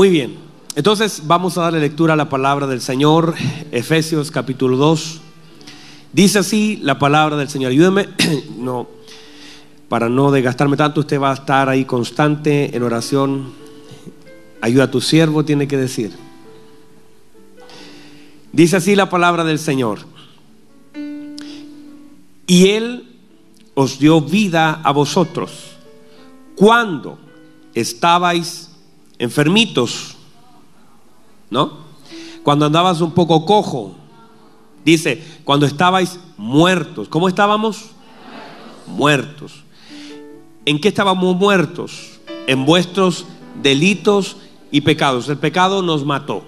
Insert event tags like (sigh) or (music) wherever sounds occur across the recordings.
Muy bien. Entonces vamos a darle lectura a la palabra del Señor, Efesios capítulo 2. Dice así la palabra del Señor. Ayúdeme, (clears throat) no, para no desgastarme tanto, usted va a estar ahí constante en oración. Ayuda a tu siervo, tiene que decir. Dice así la palabra del Señor. Y Él os dio vida a vosotros cuando estabais enfermitos, ¿no? Cuando andabas un poco cojo. Dice, cuando estabais muertos. ¿Cómo estábamos? Muertos. ¿En qué estábamos muertos? En vuestros delitos y pecados. El pecado nos mató.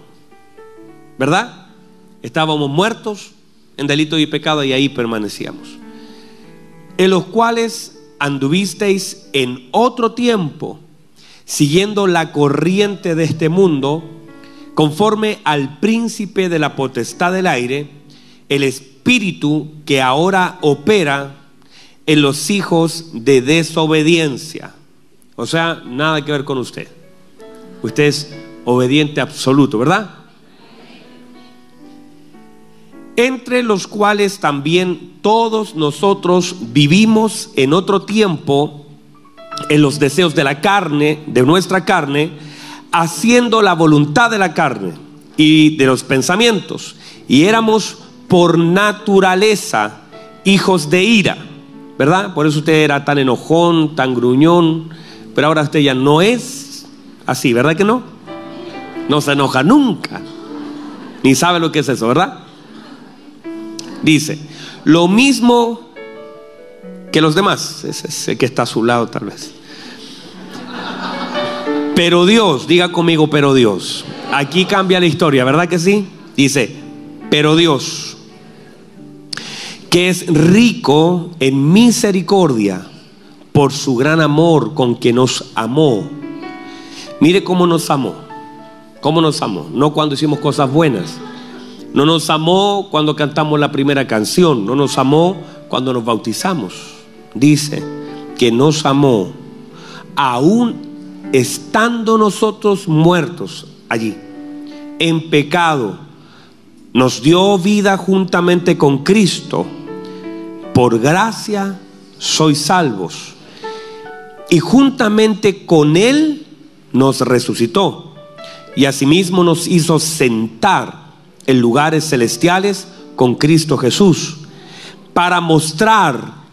¿Verdad? Estábamos muertos en delito y pecado y ahí permanecíamos. En los cuales anduvisteis en otro tiempo, siguiendo la corriente de este mundo, conforme al príncipe de la potestad del aire, el espíritu que ahora opera en los hijos de desobediencia. O sea, nada que ver con usted. Usted es obediente absoluto, ¿verdad? entre los cuales también todos nosotros vivimos en otro tiempo en los deseos de la carne, de nuestra carne, haciendo la voluntad de la carne y de los pensamientos. Y éramos por naturaleza hijos de ira, ¿verdad? Por eso usted era tan enojón, tan gruñón, pero ahora usted ya no es así, ¿verdad que no? No se enoja nunca, ni sabe lo que es eso, ¿verdad? Dice, lo mismo que los demás. Ese, que está a su lado tal vez. Pero Dios, diga conmigo, pero Dios. Aquí cambia la historia, ¿verdad que sí? Dice, pero Dios, que es rico en misericordia por su gran amor con que nos amó. Mire cómo nos amó. ¿Cómo nos amó? No cuando hicimos cosas buenas no nos amó cuando cantamos la primera canción, no nos amó cuando nos bautizamos. Dice que nos amó aún estando nosotros muertos allí, en pecado. Nos dio vida juntamente con Cristo. Por gracia sois salvos. Y juntamente con Él nos resucitó. Y asimismo nos hizo sentar en lugares celestiales con Cristo Jesús, para mostrar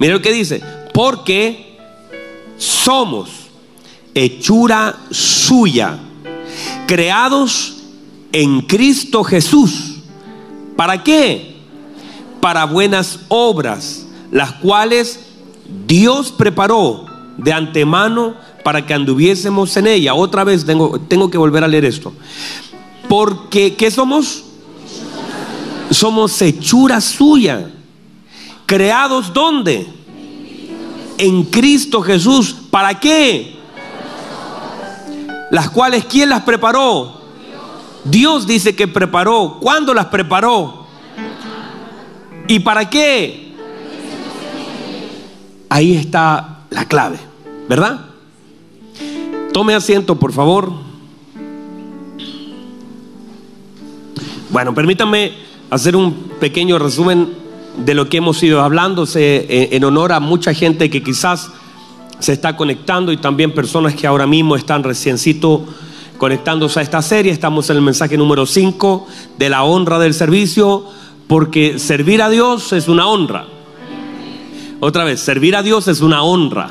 mira lo que dice, porque somos hechura suya, creados en Cristo Jesús. ¿Para qué? Para buenas obras, las cuales Dios preparó de antemano para que anduviésemos en ella. Otra vez tengo, tengo que volver a leer esto. Porque, ¿qué somos? Somos hechura suya. ¿Creados dónde? En Cristo Jesús. ¿Para qué? Las cuales, ¿quién las preparó? Dios dice que preparó. ¿Cuándo las preparó? ¿Y para qué? Ahí está la clave, ¿verdad? Tome asiento, por favor. Bueno, permítame hacer un pequeño resumen de lo que hemos ido hablando eh, en honor a mucha gente que quizás se está conectando y también personas que ahora mismo están reciencito conectándose a esta serie. Estamos en el mensaje número 5 de la honra del servicio, porque servir a Dios es una honra. Otra vez, servir a Dios es una honra.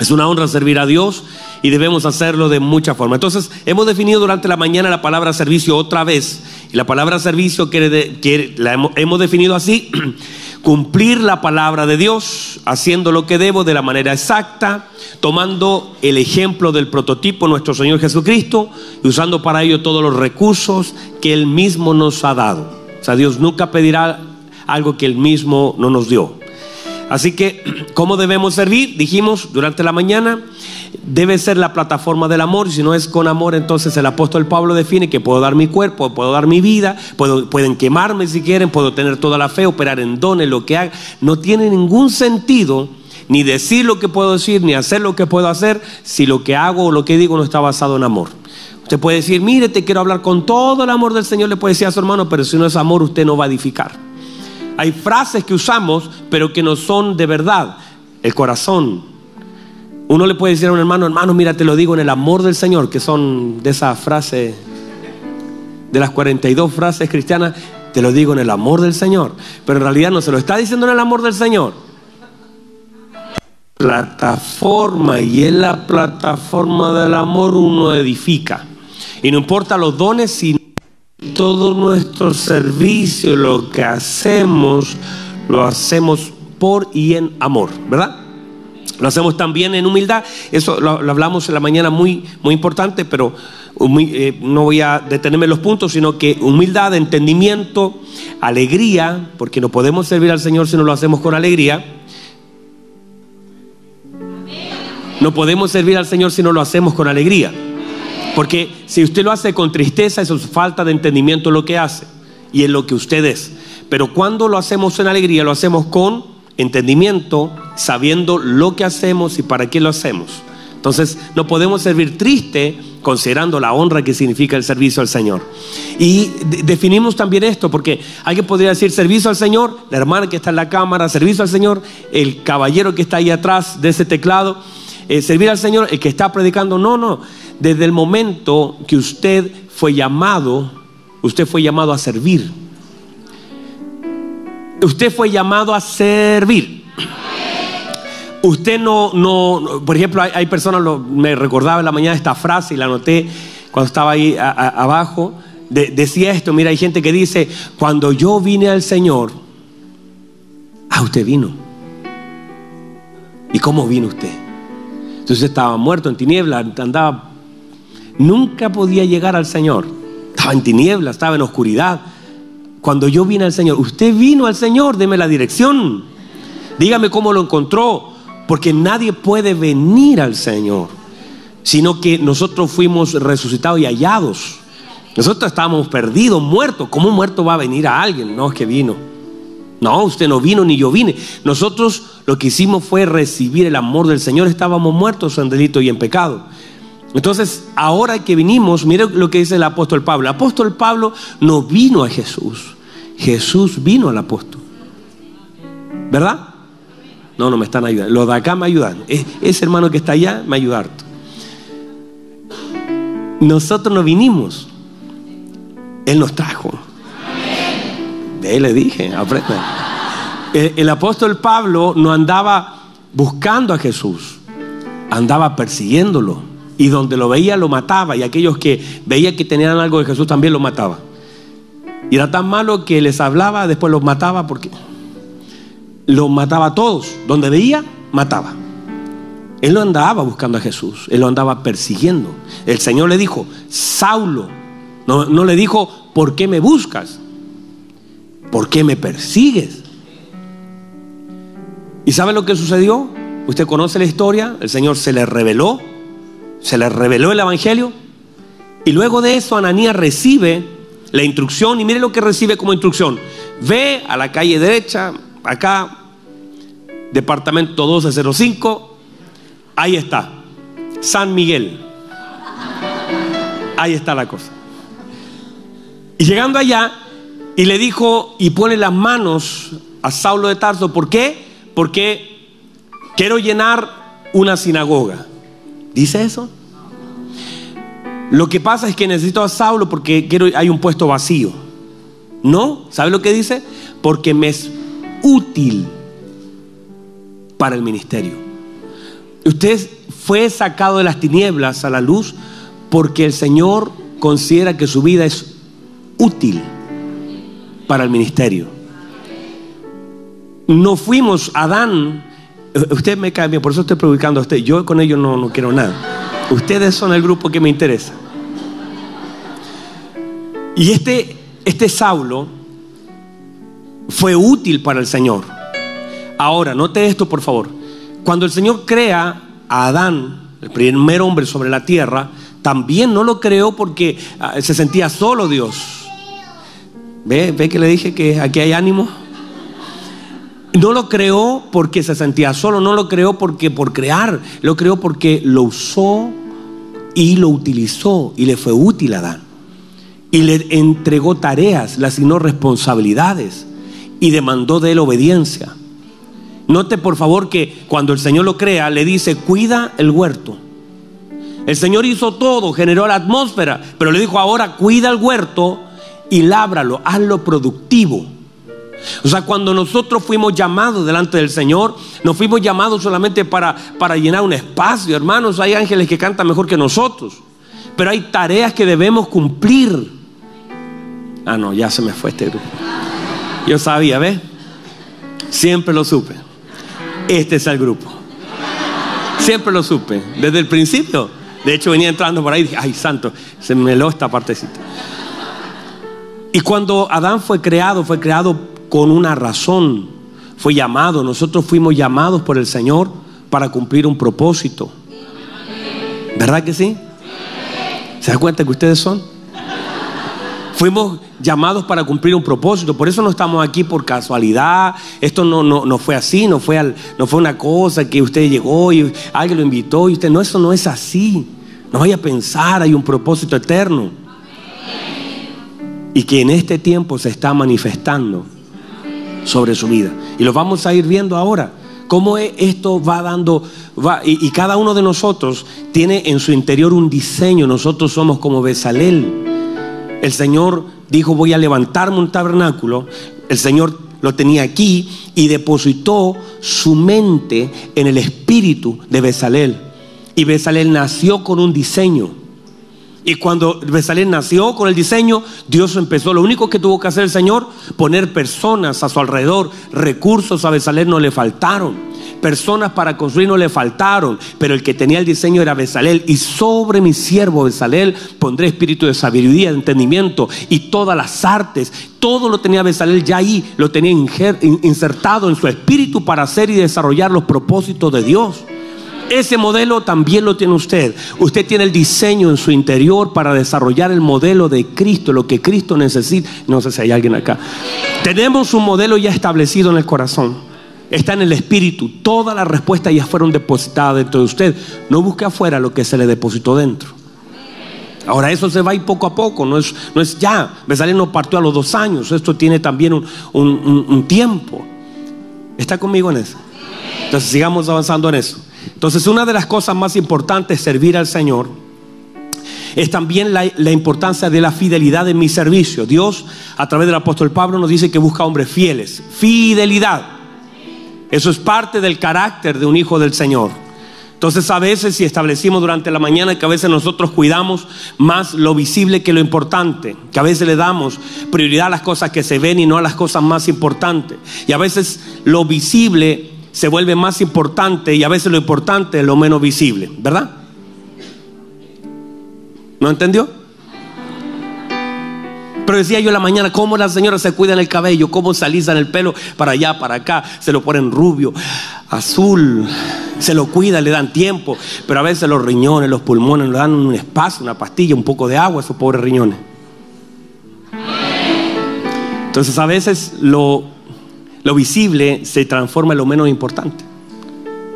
Es una honra servir a Dios y debemos hacerlo de mucha forma. Entonces, hemos definido durante la mañana la palabra servicio otra vez. Y la palabra servicio quiere, la hemos, definido así. (clears throat) cumplir la palabra de Dios, haciendo lo que debo de la manera exacta, tomando el ejemplo del prototipo nuestro Señor Jesucristo y usando para ello todos los recursos que Él mismo nos ha dado. O sea, Dios nunca pedirá algo que Él mismo no nos dio. Así que, (clears throat) ¿cómo debemos servir? Dijimos durante la mañana, debe ser la plataforma del amor. Si no es con amor, entonces el apóstol Pablo define que puedo dar mi cuerpo, puedo dar mi vida, puedo, pueden quemarme si quieren, puedo tener toda la fe, operar en dones, lo que haga. No tiene ningún sentido ni decir lo que puedo decir, ni hacer lo que puedo hacer, si lo que hago o lo que digo no está basado en amor. Usted puede decir, mire, te quiero hablar con todo el amor del Señor, le puede decir a su hermano, pero si no es amor, usted no va a edificar. Hay frases que usamos, pero que no son de verdad. El corazón. Uno le puede decir a un hermano, hermano, mira, te lo digo en el amor del Señor, que son de esas frases, de las 42 frases cristianas, te lo digo en el amor del Señor. Pero en realidad no se lo está diciendo en el amor del Señor. Plataforma, y en la plataforma del amor uno edifica. Y no importa los dones, si todo nuestro servicio, lo que hacemos, lo hacemos por y en amor, ¿verdad? Lo hacemos también en humildad. Eso lo, hablamos en la mañana muy, muy importante, pero eh, no voy a detenerme en los puntos, sino que humildad, entendimiento, alegría, porque no podemos servir al Señor si no lo hacemos con alegría. No podemos servir al Señor si no lo hacemos con alegría. Porque si usted lo hace con tristeza, eso es falta de entendimiento en lo que hace y en lo que usted es. Pero cuando lo hacemos en alegría, lo hacemos con entendimiento, sabiendo lo que hacemos y para qué lo hacemos. Entonces, no podemos servir triste considerando la honra que significa el servicio al Señor. Y definimos también esto, porque alguien podría decir servicio al Señor, la hermana que está en la cámara, servicio al Señor, el caballero que está ahí atrás de ese teclado, eh, servir al Señor, el que está predicando. No, no. Desde el momento que usted fue llamado, usted fue llamado a servir. Usted fue llamado a servir. Usted no, no, por ejemplo, hay, personas, me recordaba en la mañana esta frase y la anoté cuando estaba ahí abajo. decía esto, mira, hay gente que dice, cuando yo vine al Señor, ah, usted vino. ¿Y cómo vino usted? Entonces estaba muerto en tinieblas, andaba nunca podía llegar al Señor. Estaba en tinieblas, estaba en oscuridad. Cuando yo vine al Señor, usted vino al Señor, deme la dirección. Dígame cómo lo encontró, porque nadie puede venir al Señor, sino que nosotros fuimos resucitados y hallados. Nosotros estábamos perdidos, muertos. ¿Cómo muerto va a venir a alguien? No, es que vino. No, usted no vino ni yo vine. Nosotros lo que hicimos fue recibir el amor del Señor. Estábamos muertos en delito y en pecado. Entonces, ahora que vinimos, mire lo que dice el apóstol Pablo. El apóstol Pablo no vino a Jesús. Jesús vino al apóstol. ¿Verdad? No, no me están ayudando. Los de acá me ayudan. Ese hermano que está allá me ayuda Nosotros no vinimos. Él nos trajo. De él le dije, aprenda. El, el apóstol Pablo no andaba buscando a Jesús, andaba persiguiéndolo y donde lo veía lo mataba y aquellos que veía que tenían algo de Jesús también lo mataba. Y era tan malo que les hablaba, después los mataba porque los mataba a todos. Donde veía, mataba. Él no andaba buscando a Jesús, él lo andaba persiguiendo. El Señor le dijo, Saulo, no, no le dijo, ¿por qué me buscas? ¿Por qué me persigues? ¿Y sabe lo que sucedió? Usted conoce la historia, el Señor se le reveló se le reveló el Evangelio. Y luego de eso Ananías recibe la instrucción y mire lo que recibe como instrucción. Ve a la calle derecha, acá, departamento 1205, ahí está, San Miguel. Ahí está la cosa. Y llegando allá, y le dijo, y pone las manos a Saulo de Tarso, ¿por qué? Porque quiero llenar una sinagoga. ¿Dice eso? Lo que pasa es que necesito a Saulo porque quiero, hay un puesto vacío. No, ¿sabe lo que dice? Porque me es útil para el ministerio. Usted fue sacado de las tinieblas a la luz porque el Señor considera que su vida es útil para el ministerio. no fuimos, Adán, usted me cae bien, por eso estoy predicando a usted, yo con ellos no, no quiero nada. Ustedes son el grupo que me interesa. Y este, este Saulo fue útil para el Señor. Ahora, note esto por favor. Cuando el Señor crea a Adán, el primer hombre sobre la tierra, también no lo creó porque ah, se sentía solo Dios. ¿Ve? ¿Ve que le dije que aquí hay ánimo? No lo creó porque se sentía solo, no lo creó porque por crear, lo creó porque lo usó y lo utilizó y le fue útil a Adán. Y le entregó tareas, le asignó responsabilidades y demandó de él obediencia. Note por favor que cuando el Señor lo crea, le dice, cuida el huerto. El Señor hizo todo, generó la atmósfera, pero le dijo ahora, cuida el huerto y lábralo, hazlo productivo. O sea, cuando nosotros fuimos llamados delante del Señor, no fuimos llamados solamente para, para llenar un espacio, hermanos. Hay ángeles que cantan mejor que nosotros, pero hay tareas que debemos cumplir. Ah, no, ya se me fue este grupo. Yo sabía, ¿ves? Siempre lo supe. Este es el grupo. Siempre lo supe, desde el principio. De hecho, venía entrando por ahí y dije, ay, santo, se me lo esta partecita. Y cuando Adán fue creado, fue creado con una razón. Fue llamado, nosotros fuimos llamados por el Señor para cumplir un propósito. ¿Verdad que sí? ¿Se da cuenta que ustedes son? Fuimos llamados para cumplir un propósito. Por eso no estamos aquí por casualidad. Esto no, no, no fue así, no fue, al, no fue una cosa que usted llegó y alguien lo invitó y usted. No, eso no es así. No vaya a pensar, hay un propósito eterno. Y que en este tiempo se está manifestando sobre su vida. Y lo vamos a ir viendo ahora. Cómo esto va dando, va, y, y, cada uno de nosotros tiene en su interior un diseño. Nosotros somos como Besalel. El Señor dijo, voy a levantarme un tabernáculo. El Señor lo tenía aquí y depositó su mente en el espíritu de Besalel. Y Besalel nació con un diseño. Y cuando Besalel nació con el diseño, Dios empezó. Lo único que tuvo que hacer el Señor, poner personas a su alrededor. Recursos a Besalel no le faltaron. Personas para construir no le faltaron. Pero el que tenía el diseño era Besalel. Y sobre mi siervo Besalel pondré espíritu de sabiduría, de entendimiento y todas las artes. Todo lo tenía Besalel ya ahí. Lo tenía insertado en su espíritu para hacer y desarrollar los propósitos de Dios. Ese modelo también lo tiene usted. Usted tiene el diseño en su interior para desarrollar el modelo de Cristo, lo que Cristo necesita. No sé si hay alguien acá. Tenemos un modelo ya establecido en el corazón. Está en el espíritu. Todas las respuestas ya fueron depositadas dentro de usted. No busque afuera lo que se le depositó dentro. Ahora eso se va y poco a poco, no es, no es ya. Besalén no partió a los dos años, esto tiene también un, un tiempo. ¿Está conmigo en eso? Entonces sigamos avanzando en eso. Entonces, una de las cosas más importantes servir al Señor es también la, la, importancia de la fidelidad en mi servicio. Dios, a través del apóstol Pablo, nos dice que busca hombres fieles. Fidelidad. Eso es parte del carácter de un hijo del Señor. Entonces a veces si establecimos durante la mañana que a veces nosotros cuidamos más lo visible que lo importante, que a veces le damos prioridad a las cosas que se ven y no a las cosas más importantes. Y a veces lo visible se vuelve más importante y a veces lo importante es lo menos visible, ¿verdad? ¿No entendió? Pero decía yo en la mañana, cómo las señoras se cuidan el cabello, cómo se el pelo para allá, para acá, se lo ponen rubio, azul, se lo cuidan, le dan tiempo, pero a veces los riñones, los pulmones, le dan un espacio, una pastilla, un poco de agua a esos pobres riñones. Entonces a veces lo lo visible se transforma en lo menos importante.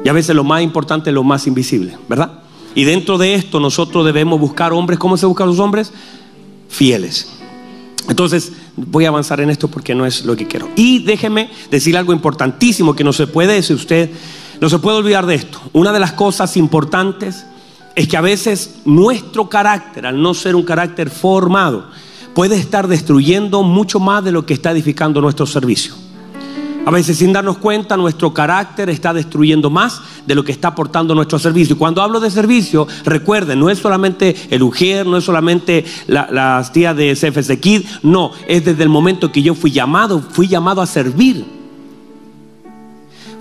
Y a veces lo más importante es lo más invisible, ¿verdad? Y dentro de esto nosotros debemos buscar hombres. ¿Cómo se buscan los hombres? Fieles. Entonces, voy a avanzar en esto porque no es lo que quiero. Y déjeme decir algo importantísimo que no se puede decir usted, no se puede olvidar de esto. Una de las cosas importantes es que a veces nuestro carácter, al no ser un carácter formado, puede estar destruyendo mucho más de lo que está edificando nuestro servicio. A veces sin darnos cuenta nuestro carácter está destruyendo más de lo que está aportando nuestro servicio. Y cuando hablo de servicio, recuerden, no es solamente el UGER, no es solamente la, las tías de CFC Kid, no, es desde el momento que yo fui llamado, fui llamado a servir.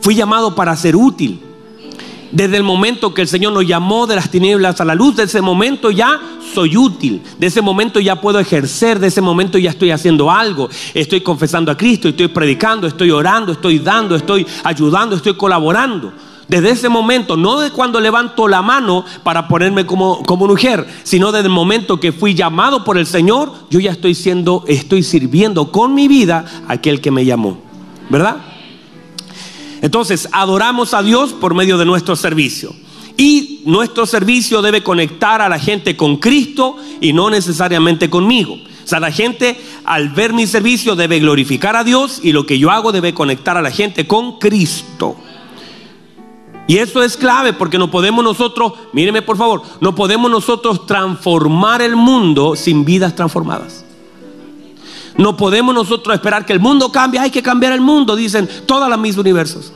Fui llamado para ser útil. Desde el momento que el Señor nos llamó de las tinieblas a la luz, de ese momento ya soy útil, de ese momento ya puedo ejercer, de ese momento ya estoy haciendo algo, estoy confesando a Cristo, estoy predicando, estoy orando, estoy dando, estoy ayudando, estoy colaborando. Desde ese momento, no de cuando levanto la mano para ponerme como, como mujer, sino desde el momento que fui llamado por el Señor, yo ya estoy siendo, estoy sirviendo con mi vida a aquel que me llamó. ¿Verdad? Entonces, adoramos a Dios por medio de nuestro servicio. Y nuestro servicio debe conectar a la gente con Cristo y no necesariamente conmigo. O sea, la gente al ver mi servicio debe glorificar a Dios y lo que yo hago debe conectar a la gente con Cristo. Y eso es clave porque no podemos nosotros, míreme por favor, no podemos nosotros transformar el mundo sin vidas transformadas. No podemos nosotros esperar que el mundo cambie, hay que cambiar el mundo, dicen todas las mis universos.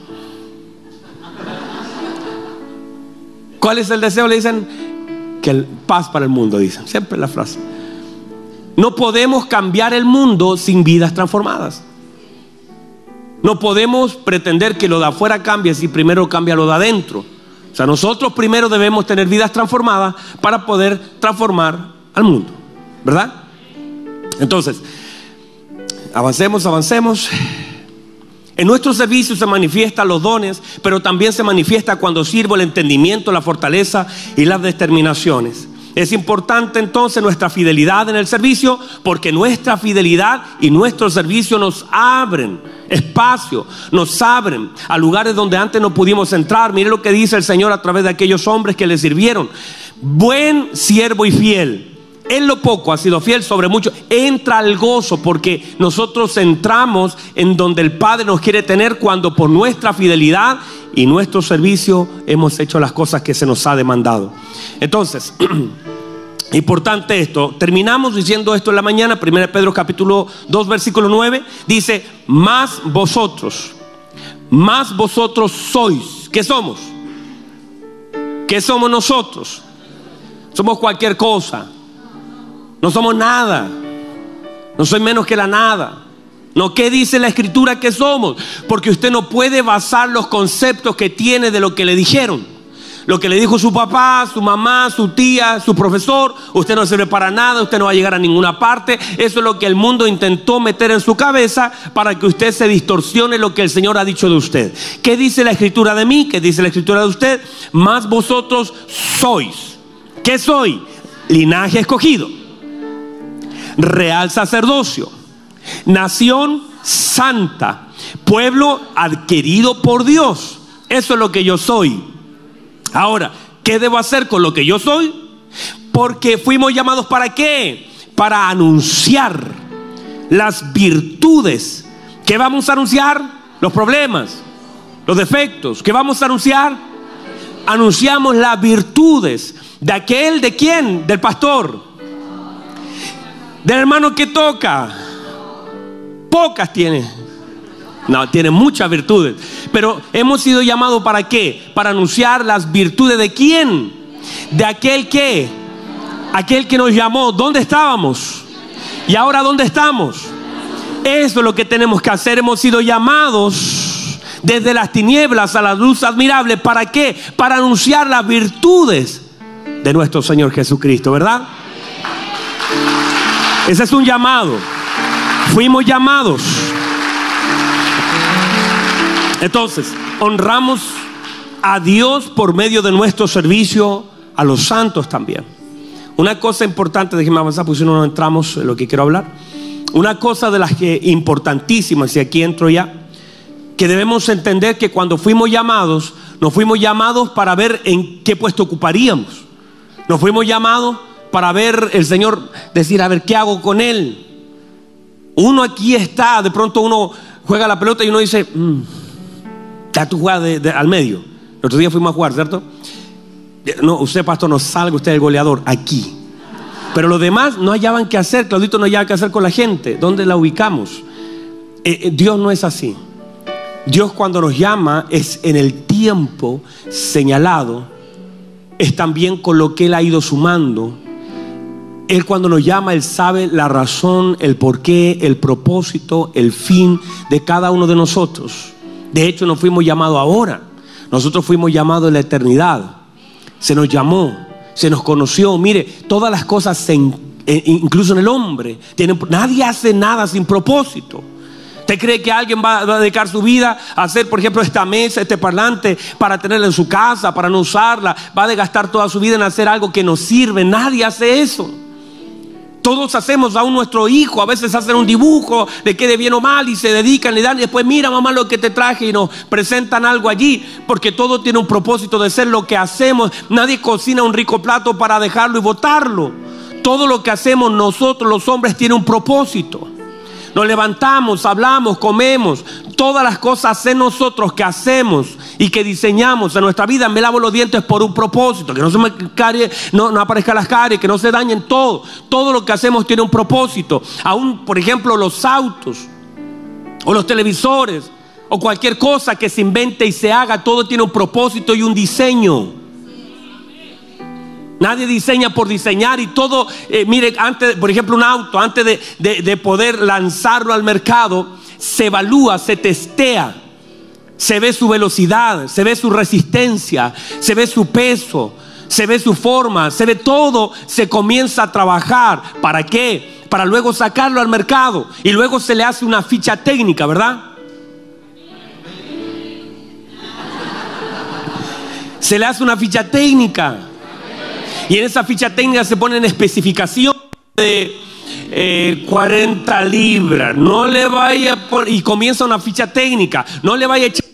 ¿Cuál es el deseo? Le dicen que paz para el mundo, dicen, siempre la frase. No podemos cambiar el mundo sin vidas transformadas. No podemos pretender que lo de afuera cambie si primero cambia lo de adentro. O sea, nosotros primero debemos tener vidas transformadas para poder transformar al mundo. ¿Verdad? Entonces, Avancemos, avancemos. En nuestro servicio se manifiestan los dones, pero también se manifiesta cuando sirvo el entendimiento, la fortaleza y las determinaciones. Es importante entonces nuestra fidelidad en el servicio porque nuestra fidelidad y nuestro servicio nos abren espacio, nos abren a lugares donde antes no pudimos entrar. Mire lo que dice el Señor a través de aquellos hombres que le sirvieron. Buen siervo y fiel en lo poco ha sido fiel sobre mucho, entra al gozo porque nosotros entramos en donde el Padre nos quiere tener cuando por nuestra fidelidad y nuestro servicio hemos hecho las cosas que se nos ha demandado. Entonces, (clears throat) importante esto, terminamos diciendo esto en la mañana, 1 Pedro capítulo 2 versículo 9, dice, más vosotros, más vosotros sois, ¿qué somos? ¿Qué somos nosotros? Somos cualquier cosa. No somos nada. No soy menos que la nada. No, ¿qué dice la escritura que somos? Porque usted no puede basar los conceptos que tiene de lo que le dijeron. Lo que le dijo su papá, su mamá, su tía, su profesor, usted no sirve para nada, usted no va a llegar a ninguna parte. Eso es lo que el mundo intentó meter en su cabeza para que usted se distorsione lo que el Señor ha dicho de usted. ¿Qué dice la escritura de mí? ¿Qué dice la escritura de usted? Más vosotros sois. ¿Qué soy? Linaje escogido real sacerdocio, nación santa, pueblo adquirido por Dios. Eso es lo que yo soy. Ahora, ¿qué debo hacer con lo que yo soy? Porque fuimos llamados para qué? Para anunciar las virtudes. ¿Qué vamos a anunciar? Los problemas, los defectos. ¿Qué vamos a anunciar? Anunciamos las virtudes de aquel, ¿de quién? Del pastor del hermano que toca. Pocas tiene. No, tiene muchas virtudes. Pero hemos sido llamados para qué? Para anunciar las virtudes de quién? De aquel que, aquel que nos llamó. ¿Dónde estábamos? ¿Y ahora dónde estamos? Eso es lo que tenemos que hacer. Hemos sido llamados desde las tinieblas a la luz admirable. ¿Para qué? Para anunciar las virtudes de nuestro Señor Jesucristo, ¿verdad? Ese es un llamado. Fuimos llamados. Entonces, honramos a Dios por medio de nuestro servicio a los santos también. Una cosa importante, déjeme avanzar porque si no, no entramos en lo que quiero hablar. Una cosa de las que importantísimas, y aquí entro ya, que debemos entender que cuando fuimos llamados, nos fuimos llamados para ver en qué puesto ocuparíamos. Nos fuimos llamados para ver el Señor, decir, a ver, ¿qué hago con Él? Uno aquí está, de pronto uno juega la pelota y uno dice, mm, ya tú juegas al medio. El otro día fuimos a jugar, ¿cierto? No, usted, pastor, no salga usted el goleador, aquí. Pero los demás no hallaban qué hacer, Claudito no hallaba qué hacer con la gente. ¿Dónde la ubicamos? Eh, eh, Dios no es así. Dios cuando nos llama es en el tiempo señalado, es también con lo que Él ha ido sumando él cuando nos llama, Él sabe la razón, el porqué, el propósito, el fin de cada uno de nosotros. De hecho, no fuimos llamados ahora. Nosotros fuimos llamados en la eternidad. Se nos llamó, se nos conoció. Mire, todas las cosas, se, incluso en el hombre, nadie hace nada sin propósito. ¿Usted cree que alguien va, a dedicar su vida a hacer, por ejemplo, esta mesa, este parlante, para tenerla en su casa, para no usarla? Va a gastar toda su vida en hacer algo que nos sirve. Nadie hace eso. Todos hacemos aún nuestro hijo, a veces hacen un dibujo de quede bien o mal y se dedican, le dan y después mira mamá lo que te traje y nos presentan algo allí, porque todo tiene un propósito de ser lo que hacemos. Nadie cocina un rico plato para dejarlo y botarlo. Todo lo que hacemos nosotros los hombres tiene un propósito. Nos levantamos, hablamos, comemos. Todas las cosas en nosotros que hacemos y que diseñamos en nuestra vida, me lavo los dientes por un propósito, que no se me carie, no, no aparezca las caries, que no se dañen todo. Todo lo que hacemos tiene un propósito. Aún, por ejemplo, los autos o los televisores o cualquier cosa que se invente y se haga, todo tiene un propósito y un diseño. Nadie diseña por diseñar y todo, eh, mire, antes, por ejemplo, un auto, antes de, de poder lanzarlo al mercado, se evalúa, se testea, se ve su velocidad, se ve su resistencia, se ve su peso, se ve su forma, se ve todo, se comienza a trabajar. ¿Para qué? Para luego sacarlo al mercado y luego se le hace una ficha técnica, ¿verdad? Se le hace una ficha técnica. Y en esa ficha técnica se ponen especificación de 40 eh, libras. No le vaya y comienza una ficha técnica. No le vaya a echar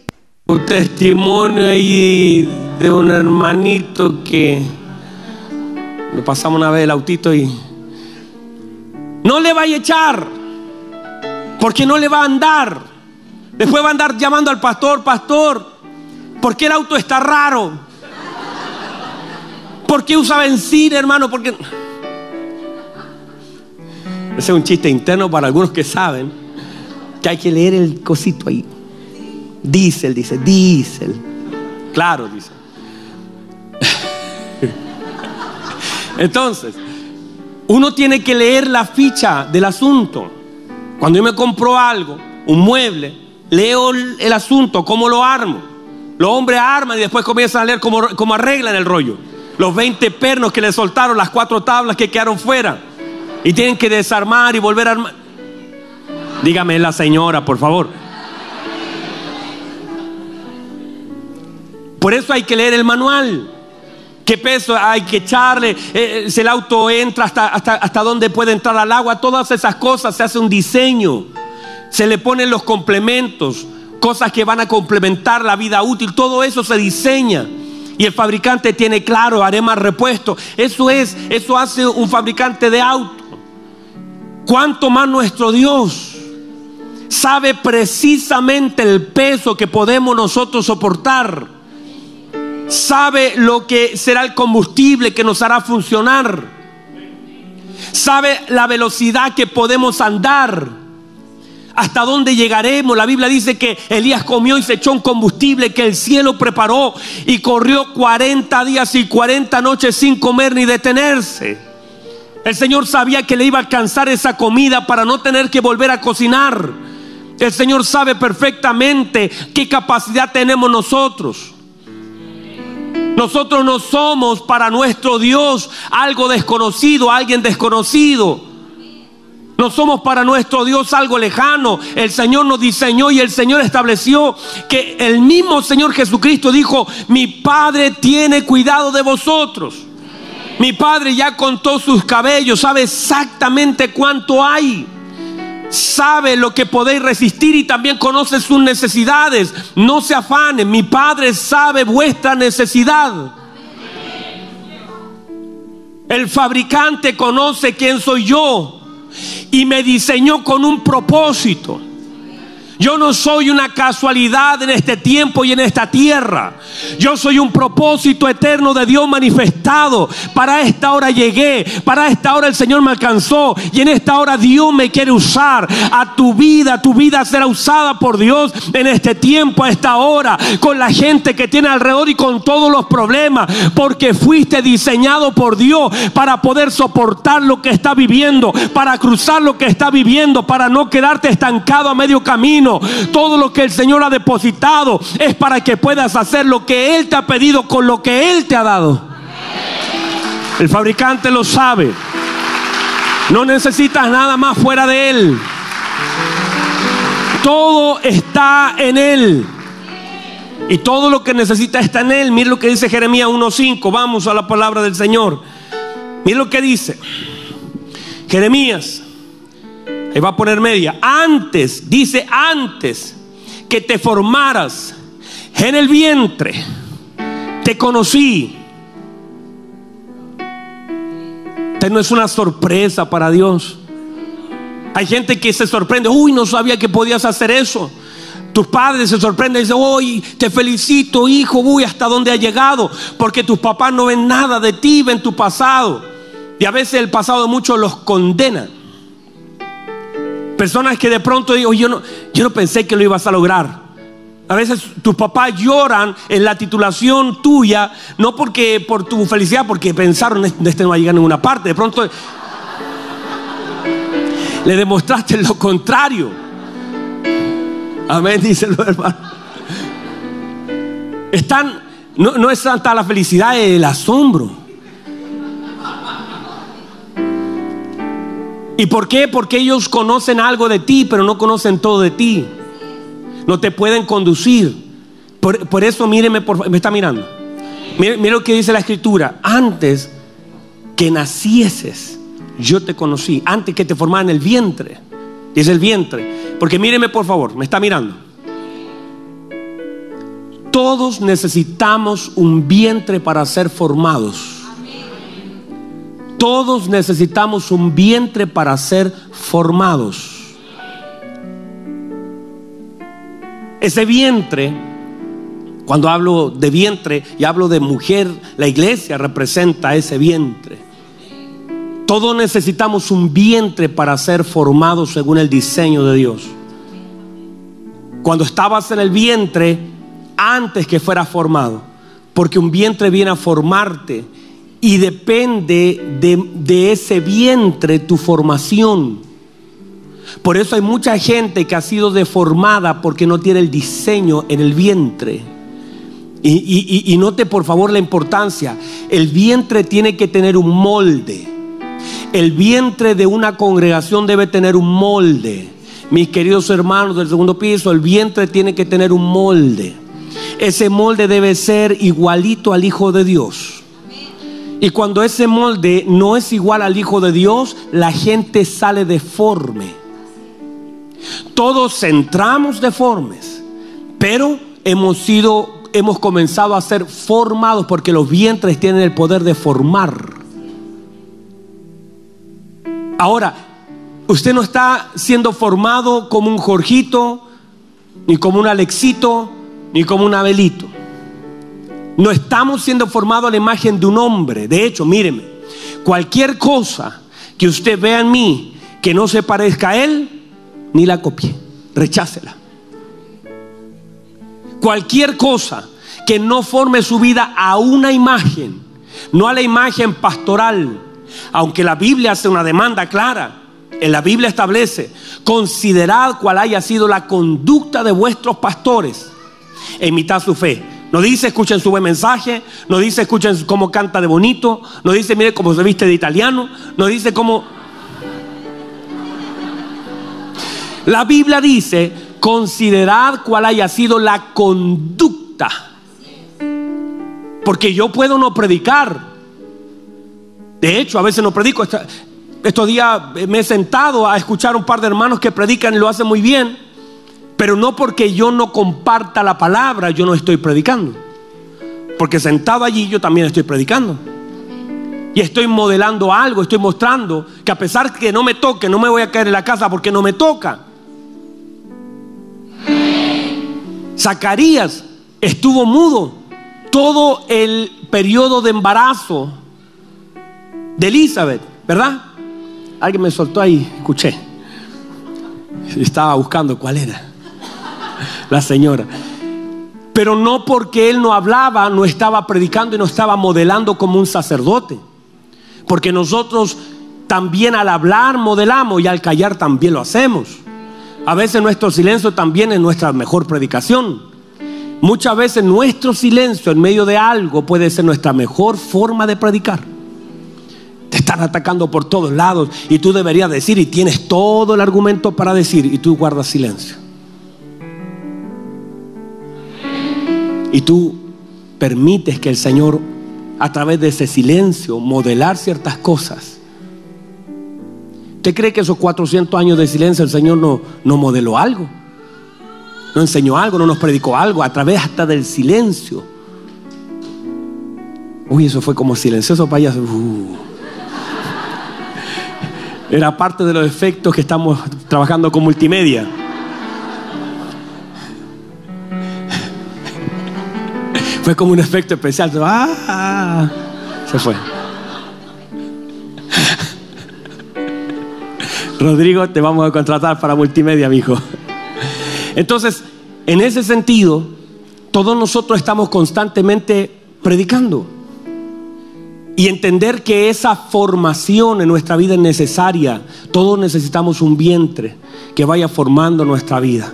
un testimonio ahí de un hermanito que lo pasamos una vez el autito y no le vaya a echar porque no le va a andar. Después va a andar llamando al pastor, pastor, porque el auto está raro. ¿Por qué usa benzina, hermano? Porque. Ese es un chiste interno para algunos que saben que hay que leer el cosito ahí. Diesel, dice, diésel. Claro, dice. (laughs) Entonces, uno tiene que leer la ficha del asunto. Cuando yo me compro algo, un mueble, leo el asunto, cómo lo armo. Los hombres arman y después comienzan a leer cómo, cómo arreglan el rollo los 20 pernos que le soltaron, las cuatro tablas que quedaron fuera. Y tienen que desarmar y volver a armar. Dígame la señora, por favor. Por eso hay que leer el manual. ¿Qué peso hay que echarle? Eh, si el auto entra hasta, hasta, hasta dónde puede entrar al agua. Todas esas cosas se hace un diseño. Se le ponen los complementos. Cosas que van a complementar la vida útil. Todo eso se diseña y el fabricante tiene claro, haré más repuesto. Eso es, eso hace un fabricante de auto. Cuanto más nuestro Dios sabe precisamente el peso que podemos nosotros soportar. Sabe lo que será el combustible que nos hará funcionar. Sabe la velocidad que podemos andar ¿Hasta dónde llegaremos? La Biblia dice que Elías comió y se echó un combustible que el cielo preparó y corrió 40 días y 40 noches sin comer ni detenerse. El Señor sabía que le iba a alcanzar esa comida para no tener que volver a cocinar. El Señor sabe perfectamente qué capacidad tenemos nosotros. Nosotros no somos para nuestro Dios algo desconocido, alguien desconocido. No somos para nuestro Dios algo lejano. El Señor nos diseñó y el Señor estableció que el mismo Señor Jesucristo dijo, mi Padre tiene cuidado de vosotros. Mi Padre ya contó sus cabellos, sabe exactamente cuánto hay. Sabe lo que podéis resistir y también conoce sus necesidades. No se afanen, mi Padre sabe vuestra necesidad. El fabricante conoce quién soy yo y me diseñó con un propósito. Yo no soy una casualidad en este tiempo y en esta tierra. Yo soy un propósito eterno de Dios manifestado. Para esta hora llegué, para esta hora el Señor me alcanzó y en esta hora Dios me quiere usar. A tu vida, tu vida será usada por Dios en este tiempo, a esta hora, con la gente que tiene alrededor y con todos los problemas, porque fuiste diseñado por Dios para poder soportar lo que está viviendo, para cruzar lo que está viviendo, para no quedarte estancado a medio camino Todo lo que el Señor ha depositado es para que puedas hacer lo que Él te ha pedido con lo que Él te ha dado. El fabricante lo sabe. No necesitas nada más fuera de Él. Todo está en Él. Y todo lo que necesita está en Él. Mira lo que dice Jeremías 1.5. Vamos a la palabra del Señor. Mira lo que dice. Jeremías. Ahí va a poner media. Antes, dice antes que te formaras en el vientre, te conocí. Esta no es una sorpresa para Dios. Hay gente que se sorprende, uy, no sabía que podías hacer eso. Tus padres se sorprenden y dicen, uy, te felicito, hijo, uy, hasta dónde ha llegado. Porque tus papás no ven nada de ti, ven tu pasado. Y a veces el pasado de muchos los condena. Personas que de pronto digo, yo no, yo no pensé que lo ibas a lograr. A veces tus papás lloran en la titulación tuya, no porque por tu felicidad, porque pensaron, este no va a llegar a ninguna parte. De pronto le demostraste lo contrario. Amén, dice el hermano. Están, no, no es tanta la felicidad, es el asombro. ¿Y por qué? Porque ellos conocen algo de ti, pero no conocen todo de ti. No te pueden conducir. Por, eso míreme, por, me está mirando. Mire, lo que dice la escritura. Antes que nacieses, yo te conocí. Antes que te formara en el vientre. Dice el vientre. Porque míreme por favor, me está mirando. Todos necesitamos un vientre para ser formados. Todos necesitamos un vientre para ser formados. Ese vientre, cuando hablo de vientre y hablo de mujer, la iglesia representa ese vientre. Todos necesitamos un vientre para ser formados según el diseño de Dios. Cuando estabas en el vientre, antes que fueras formado, porque un vientre viene a formarte y depende de, ese vientre tu formación. Por eso hay mucha gente que ha sido deformada porque no tiene el diseño en el vientre. Y, note por favor la importancia. El vientre tiene que tener un molde. El vientre de una congregación debe tener un molde. Mis queridos hermanos del segundo piso, el vientre tiene que tener un molde. Ese molde debe ser igualito al Hijo de Dios. Y cuando ese molde no es igual al Hijo de Dios, la gente sale deforme. Todos entramos deformes, pero hemos sido, hemos comenzado a ser formados porque los vientres tienen el poder de formar. Ahora, usted no está siendo formado como un Jorgito, ni como un Alexito, ni como un Abelito. No estamos siendo formados a la imagen de un hombre. De hecho, míreme, cualquier cosa que usted vea en mí que no se parezca a él, ni la copie. Rechácela. Cualquier cosa que no forme su vida a una imagen, no a la imagen pastoral, aunque la Biblia hace una demanda clara. En la Biblia establece, considerad cuál haya sido la conducta de vuestros pastores. Imitad su fe. No dice escuchen su buen mensaje, no dice escuchen cómo canta de bonito, no dice mire cómo se viste de italiano, no dice cómo La Biblia dice, considerad cuál haya sido la conducta. Porque yo puedo no predicar. De hecho, a veces no predico. Estos días me he sentado a escuchar un par de hermanos que predican y lo hacen muy bien. Pero no porque yo no comparta la palabra, yo no estoy predicando. Porque sentado allí yo también estoy predicando. Y estoy modelando algo, estoy mostrando que a pesar que no me toque, no me voy a caer en la casa porque no me toca. Zacarías estuvo mudo todo el periodo de embarazo de Elizabeth, ¿verdad? Alguien me soltó ahí, escuché. Estaba buscando cuál era la señora. Pero no porque él no hablaba, no estaba predicando y no estaba modelando como un sacerdote. Porque nosotros también al hablar modelamos y al callar también lo hacemos. a veces nuestro silencio también es nuestra mejor predicación. Muchas veces nuestro silencio en medio de algo puede ser nuestra mejor forma de predicar. Te están atacando por todos lados y tú deberías decir y tienes todo el argumento para decir y tú guardas silencio. Y tú permites que el Señor a través de ese silencio modelar ciertas cosas. ¿Usted cree que esos 400 años de silencio el Señor no, no modeló algo? ¿No enseñó algo? ¿No nos predicó algo? A través hasta del silencio. Uy, eso fue como silencioso payaso. Uh. Era parte de los efectos que estamos trabajando con multimedia. Como un efecto especial. Ah, se fue. (laughs) Rodrigo, te vamos a contratar para multimedia, mijo. Entonces, en ese sentido, todos nosotros estamos constantemente predicando. Y entender que esa formación en nuestra vida es necesaria. Todos necesitamos un vientre que vaya formando nuestra vida.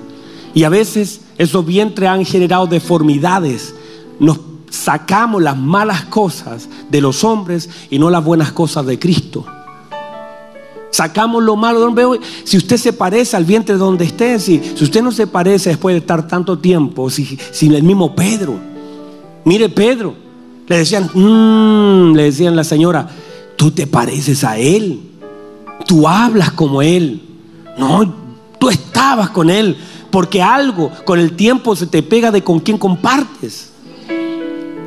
Y a veces esos vientres han generado deformidades nos sacamos las malas cosas de los hombres y no las buenas cosas de Cristo. Sacamos lo malo. Si usted se parece al vientre donde esté, si, si usted no se parece después de estar tanto tiempo, si, si el mismo Pedro, mire Pedro, le decían, mmm, le decían la señora, tú te pareces a él, tú hablas como él, no, tú estabas con él, porque algo con el tiempo se te pega de con quién compartes.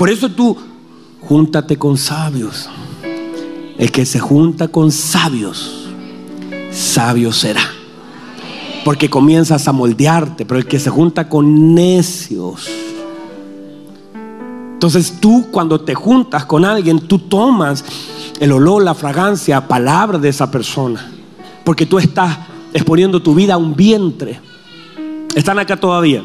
Por eso tú, júntate con sabios. El que se junta con sabios, sabio será. Porque comienzas a moldearte, pero el que se junta con necios. Entonces tú cuando te juntas con alguien, tú tomas el olor, la fragancia, palabra de esa persona. Porque tú estás exponiendo tu vida a un vientre. ¿Están acá todavía?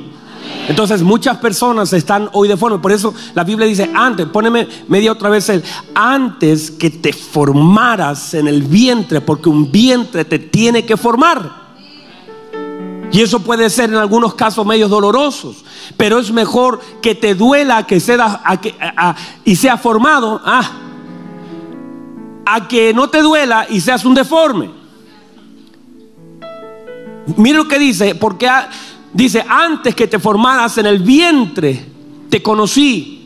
Entonces muchas personas están hoy de forma. Por eso la Biblia dice, antes, poneme media otra vez el, antes que te formaras en el vientre, porque un vientre te tiene que formar. Y eso puede ser en algunos casos medios dolorosos, pero es mejor que te duela que sea, y sea formado ah, a que no te duela y seas un deforme. Mira lo que dice, porque Dice, antes que te formaras en el vientre, te conocí.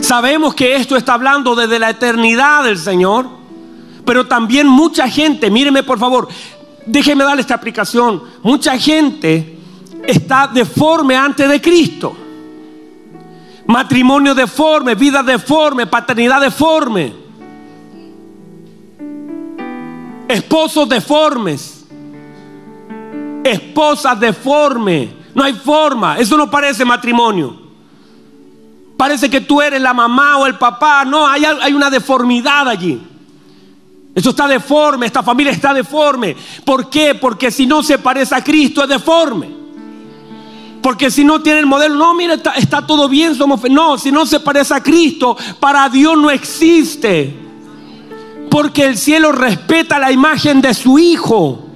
Sabemos que esto está hablando desde la eternidad del Señor, pero también mucha gente, míreme por favor, déjeme darle esta aplicación, mucha gente está deforme antes de Cristo. Matrimonio deforme, vida deforme, paternidad deforme. Esposos deformes esposa deforme. No hay forma. Eso no parece matrimonio. Parece que tú eres la mamá o el papá. No, hay, hay una deformidad allí. Eso está deforme, esta familia está deforme. ¿Por qué? Porque si no se parece a Cristo es deforme. Porque si no tiene el modelo, no, mira, está, está todo bien, somos... No, si no se parece a Cristo, para Dios no existe. Porque el cielo respeta la imagen de su Hijo.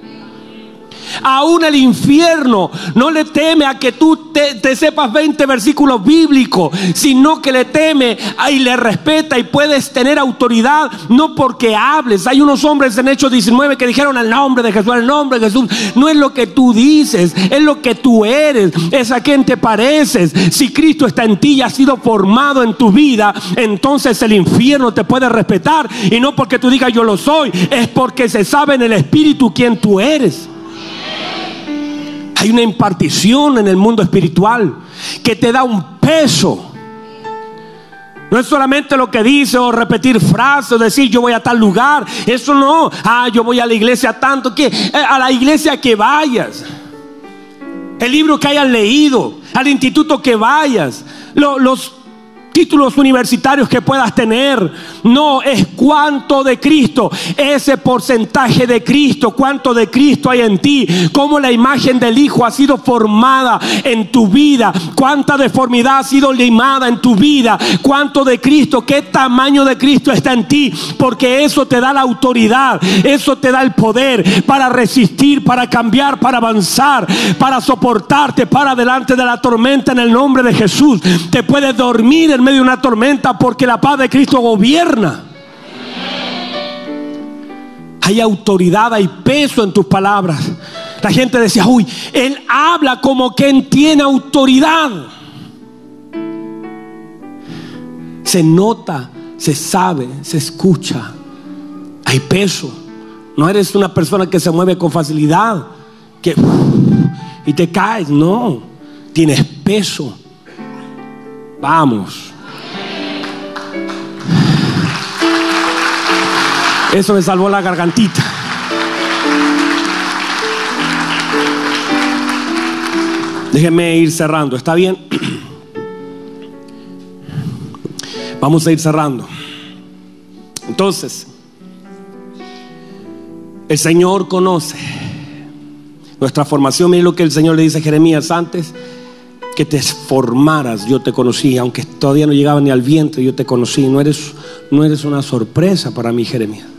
Aún el infierno no le teme a que tú te, sepas 20 versículos bíblicos, sino que le teme y le respeta y puedes tener autoridad, no porque hables. Hay unos hombres en Hechos 19 que dijeron el nombre de Jesús, el nombre de Jesús. No es lo que tú dices, es lo que tú eres, es a quien te pareces. Si Cristo está en ti y ha sido formado en tu vida, entonces el infierno te puede respetar. Y no porque tú digas yo lo soy, es porque se sabe en el Espíritu quién tú eres. Hay una impartición en el mundo espiritual que te da un peso. No es solamente lo que dice o repetir frases o decir yo voy a tal lugar. Eso no. Ah, yo voy a la iglesia tanto que eh, a la iglesia que vayas. El libro que hayas leído, al instituto que vayas, los títulos universitarios que puedas tener. No, es cuánto de Cristo, ese porcentaje de Cristo, cuánto de Cristo hay en ti, cómo la imagen del Hijo ha sido formada en tu vida, cuánta deformidad ha sido limada en tu vida, cuánto de Cristo, qué tamaño de Cristo está en ti, porque eso te da la autoridad, eso te da el poder para resistir, para cambiar, para avanzar, para soportarte, para delante de la tormenta en el nombre de Jesús. Te puedes dormir medio de una tormenta porque la paz de Cristo gobierna. Hay autoridad, hay peso en tus palabras. La gente decía, uy, él habla como quien tiene autoridad. Se nota, se sabe, se escucha. Hay peso. No eres una persona que se mueve con facilidad, que y te caes, no. Tienes peso. Vamos. Eso me salvó la gargantita. Déjenme ir cerrando, ¿está bien? (clears throat) Vamos a ir cerrando. Entonces, el Señor conoce nuestra formación. Mire lo que el Señor le dice a Jeremías antes que te formaras, yo te conocí, aunque todavía no llegaba ni al vientre, yo te conocí. No eres, no eres una sorpresa para mí, Jeremías.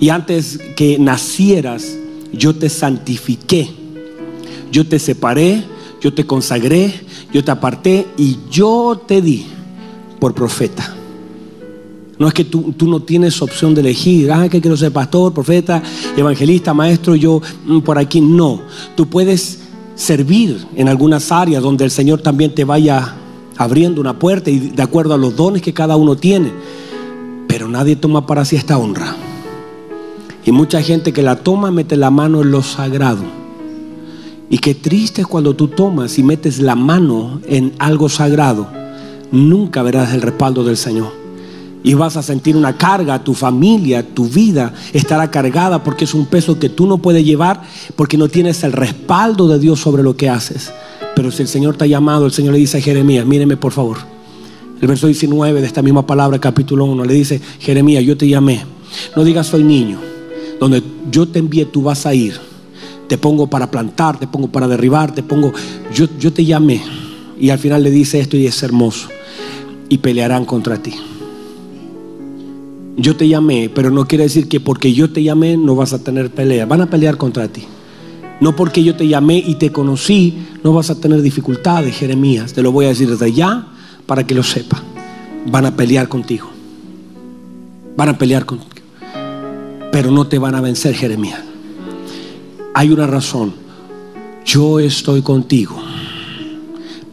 Y antes que nacieras, yo te santifiqué. Yo te separé, yo te consagré, yo te aparté y yo te di por profeta. No es que tú, no tienes opción de elegir, ah, que quiero ser pastor, profeta, evangelista, maestro, yo mm, por aquí. No, tú puedes servir en algunas áreas donde el Señor también te vaya abriendo una puerta y de acuerdo a los dones que cada uno tiene. Pero nadie toma para sí esta honra. Y mucha gente que la toma mete la mano en lo sagrado. Y qué triste es cuando tú tomas y metes la mano en algo sagrado. Nunca verás el respaldo del Señor. Y vas a sentir una carga, tu familia, tu vida estará cargada porque es un peso que tú no puedes llevar porque no tienes el respaldo de Dios sobre lo que haces. Pero si el Señor te ha llamado, el Señor le dice a Jeremías, míreme por favor. El verso 19 de esta misma palabra, capítulo 1, le dice, Jeremías, yo te llamé. No digas soy niño. Donde yo te envié, tú vas a ir. Te pongo para plantar, te pongo para derribar, te pongo... Yo, yo te llamé. Y al final le dice esto y es hermoso. Y pelearán contra ti yo te llamé, pero no quiere decir que porque yo te llamé no vas a tener pelea. Van a pelear contra ti. No porque yo te llamé y te conocí, no vas a tener dificultades, Jeremías. Te lo voy a decir desde ya para que lo sepa. Van a pelear contigo. Van a pelear contigo. Pero no te van a vencer, Jeremías. Hay una razón. Yo estoy contigo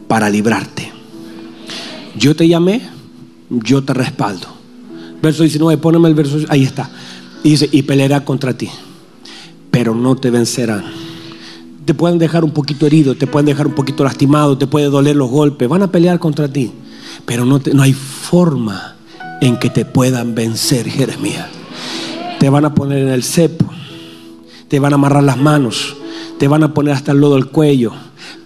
para librarte. Yo te llamé, yo te respaldo. Verso 19, poneme el verso, ahí está. Dice, y peleará contra ti, pero no te vencerán. Te pueden dejar un poquito herido, te pueden dejar un poquito lastimado, te pueden doler los golpes, van a pelear contra ti, pero no, no hay forma en que te puedan vencer, Jeremías. Te van a poner en el cepo, te van a amarrar las manos, te van a poner hasta el lodo del cuello,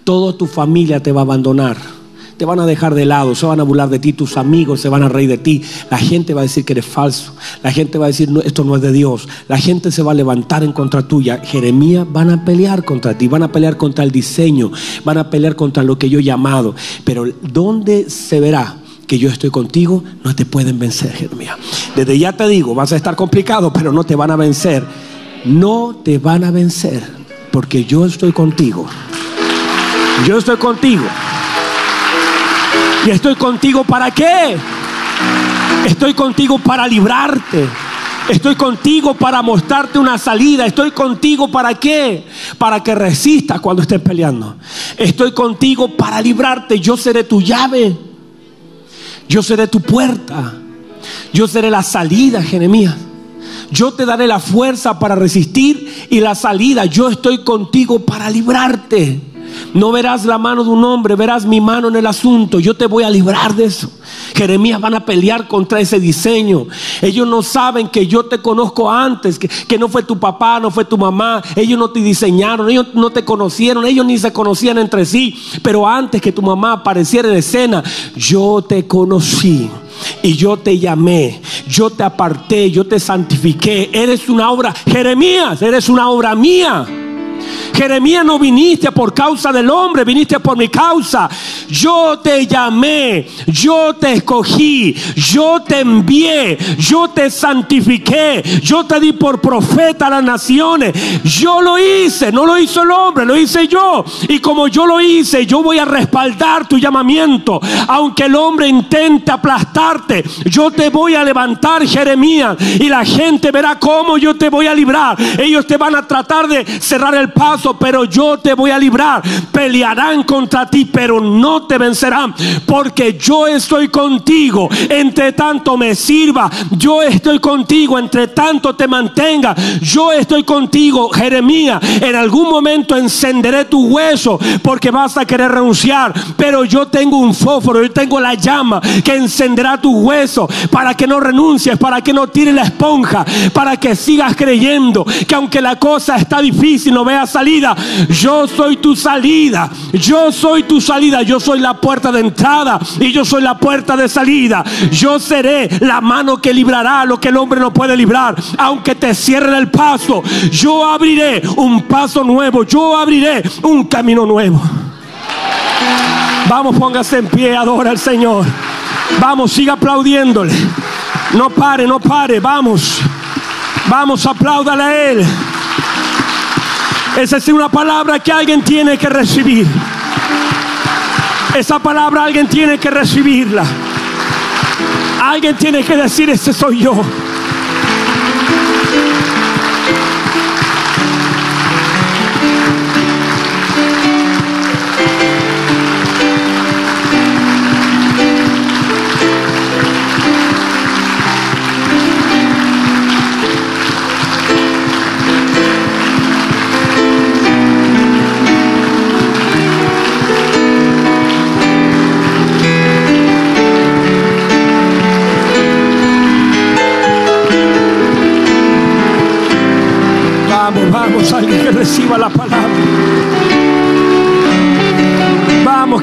toda tu familia te va a abandonar. Te van a dejar de lado, se van a burlar de ti, tus amigos se van a reír de ti, la gente va a decir que eres falso, la gente va a decir esto no es de Dios, la gente se va a levantar en contra tuya. Jeremías van a pelear contra ti, van a pelear contra el diseño, van a pelear contra lo que yo he llamado, pero ¿dónde se verá? Que yo estoy contigo, no te pueden vencer, Jeremías. Desde ya te digo, vas a estar complicado, pero no te van a vencer. No te van a vencer, porque yo estoy contigo. Yo estoy contigo. Y estoy contigo para qué? Estoy contigo para librarte. Estoy contigo para mostrarte una salida. Estoy contigo para qué? Para que resistas cuando estés peleando. Estoy contigo para librarte. Yo seré tu llave. Yo seré tu puerta. Yo seré la salida, Jeremías. Yo te daré la fuerza para resistir y la salida. Yo estoy contigo para librarte. No verás la mano de un hombre, verás mi mano en el asunto. Yo te voy a librar de eso. Jeremías van a pelear contra ese diseño. Ellos no saben que yo te conozco antes, que, que no fue tu papá, no fue tu mamá. Ellos no te diseñaron, ellos no te conocieron, ellos ni se conocían entre sí. Pero antes que tu mamá apareciera en escena, yo te conocí y yo te llamé, yo te aparté, yo te santifiqué. Eres una obra, Jeremías, eres una obra mía. Jeremías no viniste por causa del hombre, viniste por mi causa. Yo te llamé, yo te escogí, yo te envié, yo te santifiqué, yo te di por profeta a las naciones. Yo lo hice, no lo hizo el hombre, lo hice yo. Y como yo lo hice, yo voy a respaldar tu llamamiento. Aunque el hombre intente aplastarte, yo te voy a levantar, Jeremías. Y la gente verá cómo yo te voy a librar. Ellos te van a tratar de cerrar el paso, pero yo te voy a librar. Pelearán contra ti, pero no te vencerán, porque yo estoy contigo. Entre tanto me sirva, yo estoy contigo. Entre tanto te mantenga, yo estoy contigo. Jeremías, en algún momento encenderé tu hueso, porque vas a querer renunciar, pero yo tengo un fósforo, yo tengo la llama que encenderá tu hueso para que no renuncies, para que no tires la esponja, para que sigas creyendo que aunque la cosa está difícil, no veas yo soy tu salida, yo soy tu salida, yo soy la puerta de entrada y yo soy la puerta de salida. Yo seré la mano que librará lo que el hombre no puede librar, aunque te cierren el paso, yo abriré un paso nuevo, yo abriré un camino nuevo. Vamos, póngase en pie, adora al Señor. Vamos, siga aplaudiéndole. No pare, no pare, vamos. Vamos, apláudale a Él. Esa es una palabra que alguien tiene que recibir. Esa palabra alguien tiene que recibirla. Alguien tiene que decir, ese soy yo.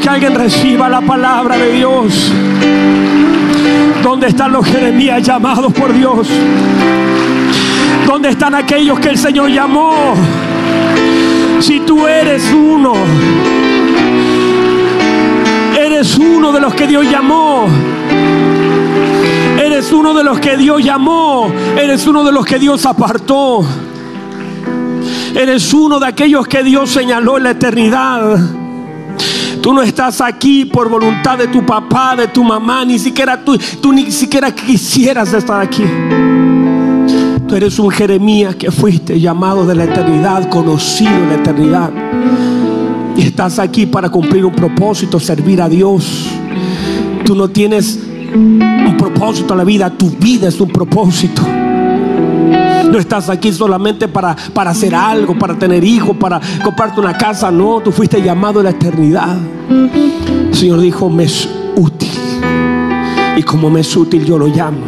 Alguien reciba la palabra de Dios. ¿Dónde están los Jeremías llamados por Dios? ¿Dónde están aquellos que el Señor llamó? Si tú eres uno, eres uno de los que Dios llamó. Eres uno de los que Dios llamó. Eres uno de los que Dios apartó. Eres uno de aquellos que Dios señaló en la eternidad. Tú no estás aquí por voluntad de tu papá, de tu mamá, ni siquiera tú, tú ni siquiera quisieras estar aquí. Tú eres un Jeremías que fuiste llamado de la eternidad, conocido en la eternidad. Y estás aquí para cumplir un propósito, servir a Dios. Tú no tienes un propósito en la vida, tu vida es un propósito. No estás aquí solamente para, para hacer algo, para tener hijos, para comprarte una casa. No, tú fuiste llamado a la eternidad. El Señor dijo, me es útil. Y como me es útil, yo lo llamo.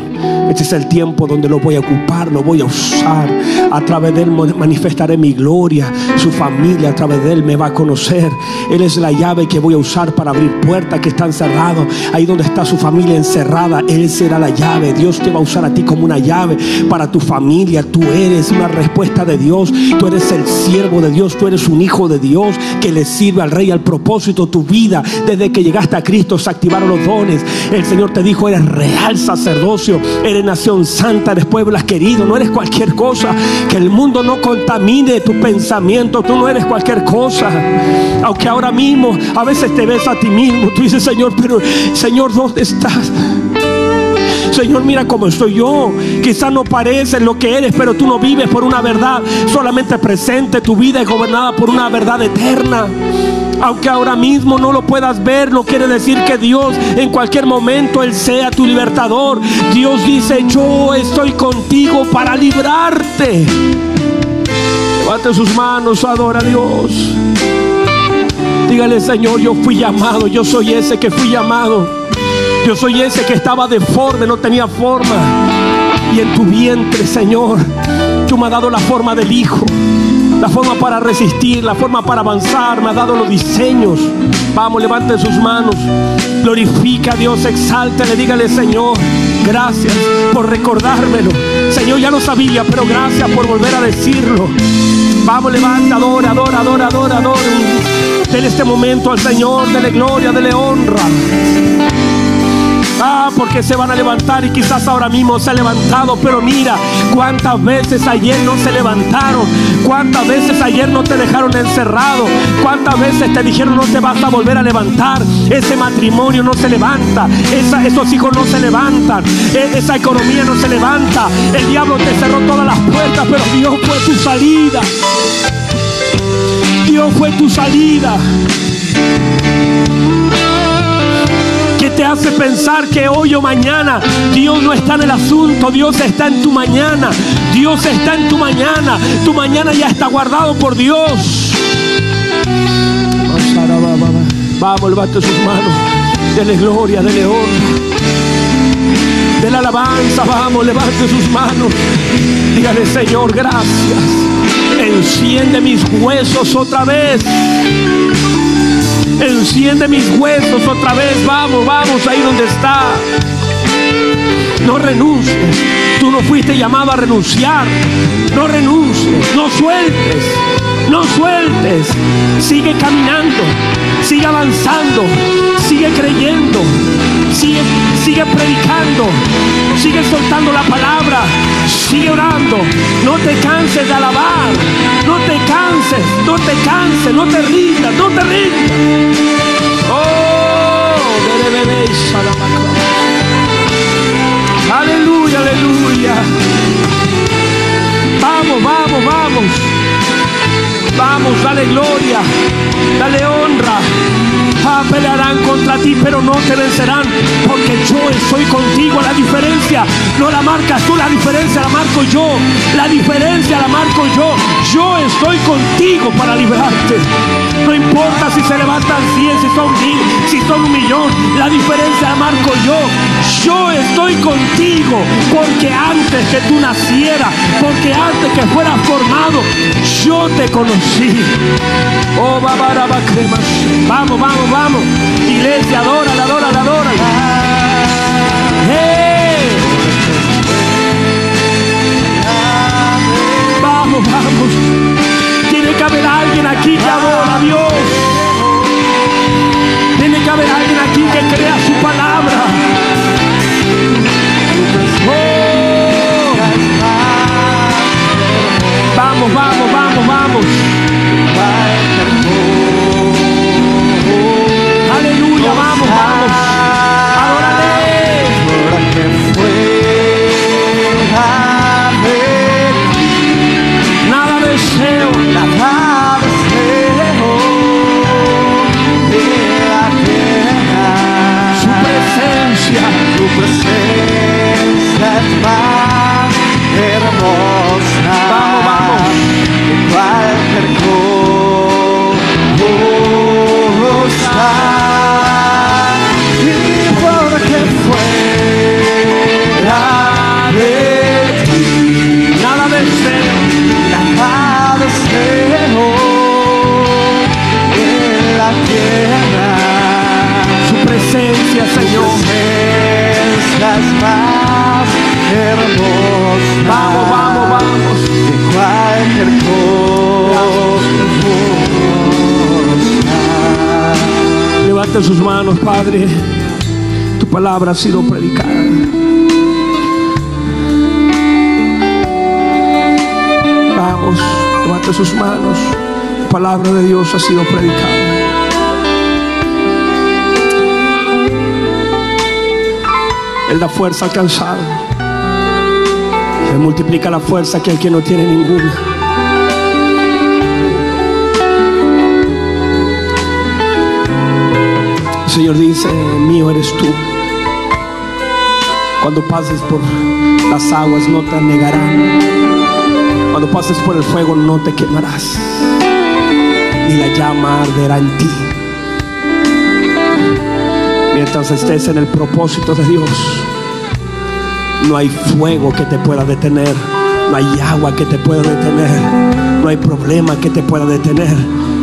Este es el tiempo donde lo voy a ocupar, lo voy a usar. A través de él manifestaré mi gloria. Su familia a través de él me va a conocer. Él es la llave que voy a usar para abrir puertas que están cerradas. Ahí donde está su familia encerrada, él será la llave. Dios te va a usar a ti como una llave para tu familia. Tú eres una respuesta de Dios. Tú eres el siervo de Dios. Tú eres un hijo de Dios que le sirve al rey al propósito. Tu vida desde que llegaste a Cristo se activaron los dones. El Señor te dijo, eres real sacerdocio. Eres nación santa, eres pueblo querido, no eres cualquier cosa. Que el mundo no contamine tu pensamiento, tú no eres cualquier cosa. Aunque ahora mismo a veces te ves a ti mismo, tú dices, Señor, pero Señor, ¿dónde estás? Señor, mira cómo estoy yo. Quizás no parece lo que eres, pero tú no vives por una verdad solamente presente. Tu vida es gobernada por una verdad eterna. Aunque ahora mismo no lo puedas ver, no quiere decir que Dios en cualquier momento Él sea tu libertador. Dios dice, yo estoy contigo para librarte. Levante sus manos, adora a Dios. Dígale, Señor, yo fui llamado, yo soy ese que fui llamado. Yo soy ese que estaba deforme, no tenía forma. Y en tu vientre, Señor, tú me has dado la forma del Hijo la forma para resistir, la forma para avanzar, me ha dado los diseños. Vamos, levante sus manos, glorifica a Dios, exáltale, dígale Señor, gracias por recordármelo. Señor, ya lo sabía, pero gracias por volver a decirlo. Vamos, levanta, adora, adora, adora, adora, adora. Dele este momento al Señor, dele gloria, dele honra. Ah, porque se van a levantar y quizás ahora mismo se ha levantado, pero mira cuántas veces ayer no se levantaron, cuántas veces ayer no te dejaron encerrado, cuántas veces te dijeron no te vas a volver a levantar, ese matrimonio no se levanta, esos hijos no se levantan, e, esa economía no se levanta, el diablo te cerró todas las puertas, pero Dios fue tu salida. Dios fue tu salida te hace pensar que hoy o mañana Dios no está en el asunto, Dios está en tu mañana, Dios está en tu mañana, tu mañana ya está guardado por Dios. Vamos, levante sus manos, dele gloria, dele honra, dele alabanza, vamos, levante sus manos, dígale Señor, gracias, enciende mis huesos otra vez. Enciende mis huesos otra vez. Vamos, vamos ahí donde está. No renuncies. Tú no fuiste llamado a renunciar. No renuncies. No sueltes. No sueltes. Sigue caminando. Sigue avanzando. Sigue creyendo. Sigue, sigue predicando. Sigue soltando la palabra. Sigue orando. No te canses de alabar. No te canses. No te canses. No te rindas. No te rindas. Oh, gloria. Dale pero no te vencerán, porque yo estoy contigo. La diferencia no la marcas tú, la diferencia la marco yo. La diferencia la marco yo. Yo estoy contigo para liberarte. No importa si se levantan 100, si son mil, si son un millón. La diferencia la marco yo. Yo estoy contigo porque antes que tú nacieras, porque antes que fueras formado, yo te conocí. Oh, vamos, vamos, vamos. Iglesia, adora, adora, adora. Vamos, vamos. Tiene que haber alguien aquí que adora a Dios. Tiene que haber alguien aquí que crea su palabra. Oh. Vamos, vamos, vamos, vamos. Vamos, vamos. Adórale. que fuera de ti. Nada deseo. Nada deseo de la. Su presencia. Tu presencia es más hermosa. Vamos, vamos. Que cualquier cosa. Padre. Tu palabra ha sido predicada. Vamos, levante sus manos. La palabra de Dios ha sido predicada. Él da fuerza al cansado. Se multiplica la fuerza que el que no tiene ninguna. Señor dice, mío eres tú. Cuando pases por las aguas no te negarán. Cuando pases por el fuego no te quemarás. Ni la llama arderá en ti. Mientras estés en el propósito de Dios, no hay fuego que te pueda detener, no hay agua que te pueda detener, no hay problema que te pueda detener.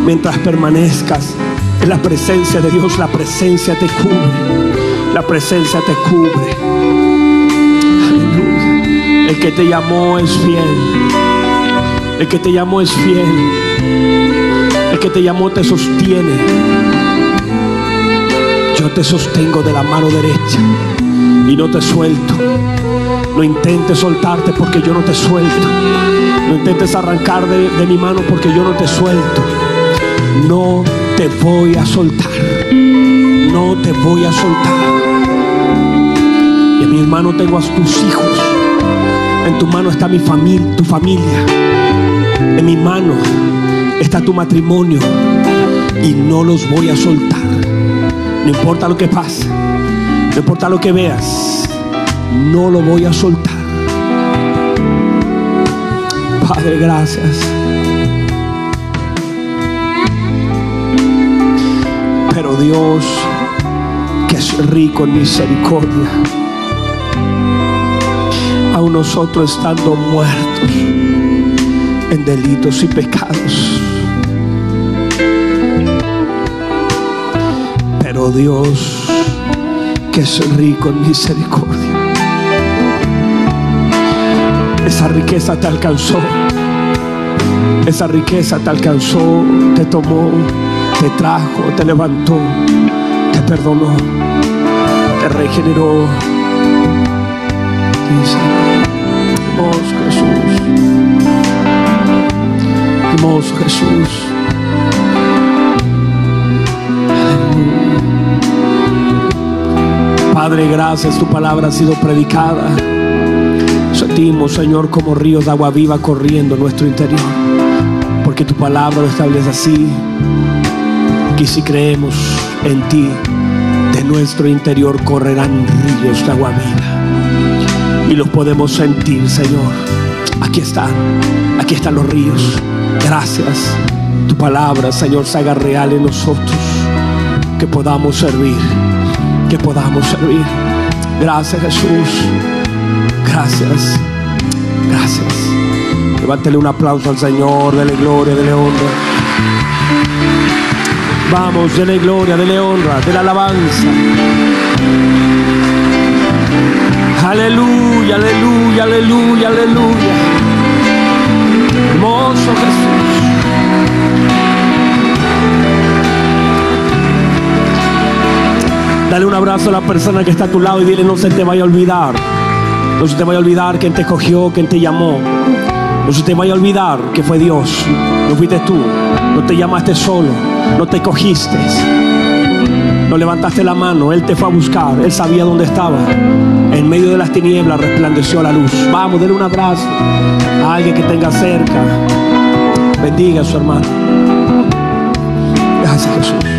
Mientras permanezcas la presencia de Dios, la presencia te cubre, la presencia te cubre. Aleluya. El que te llamó es fiel, el que te llamó es fiel, el que te llamó te sostiene. Yo te sostengo de la mano derecha y no te suelto. No intentes soltarte porque yo no te suelto. No intentes arrancar de, de mi mano porque yo no te suelto. No te voy a soltar. No te voy a soltar. Y en mi mano tengo a tus hijos. En tu mano está mi familia, tu familia. En mi mano está tu matrimonio. Y no los voy a soltar. No importa lo que pase. No importa lo que veas. No lo voy a soltar. Padre, gracias. Dios, que es rico en misericordia, aun nosotros estando muertos en delitos y pecados. Pero Dios, que es rico en misericordia, esa riqueza te alcanzó. Esa riqueza te alcanzó, te tomó, te trajo, te levantó, te perdonó, te regeneró. Hermoso Jesús, hermoso Jesús. Padre, gracias, tu palabra ha sido predicada. Sentimos, Señor, como ríos de agua viva corriendo en nuestro interior. Porque tu palabra lo establece así. Que si creemos en ti, de nuestro interior correrán ríos de agua viva. Y los podemos sentir, Señor. Aquí están, aquí están los ríos. Gracias. Tu palabra, Señor, se haga real en nosotros. Que podamos servir, que podamos servir. Gracias, Jesús. Gracias. Gracias. Levántele un aplauso al Señor, dele gloria, dele honra. Vamos, dele gloria, dele honra, dele alabanza. Aleluya, aleluya, aleluya, aleluya. Hermoso Jesús. Dale un abrazo a la persona que está a tu lado y dile no se te vaya a olvidar. No se te vaya a olvidar quién te escogió, quién te llamó. No se te vaya a olvidar que fue Dios. No fuiste tú. No te llamaste solo. No te cogiste. No levantaste la mano. Él te fue a buscar. Él sabía dónde estaba. En medio de las tinieblas resplandeció la luz. Vamos, denle un abrazo a alguien que tenga cerca. Bendiga a su hermano. Gracias Jesús.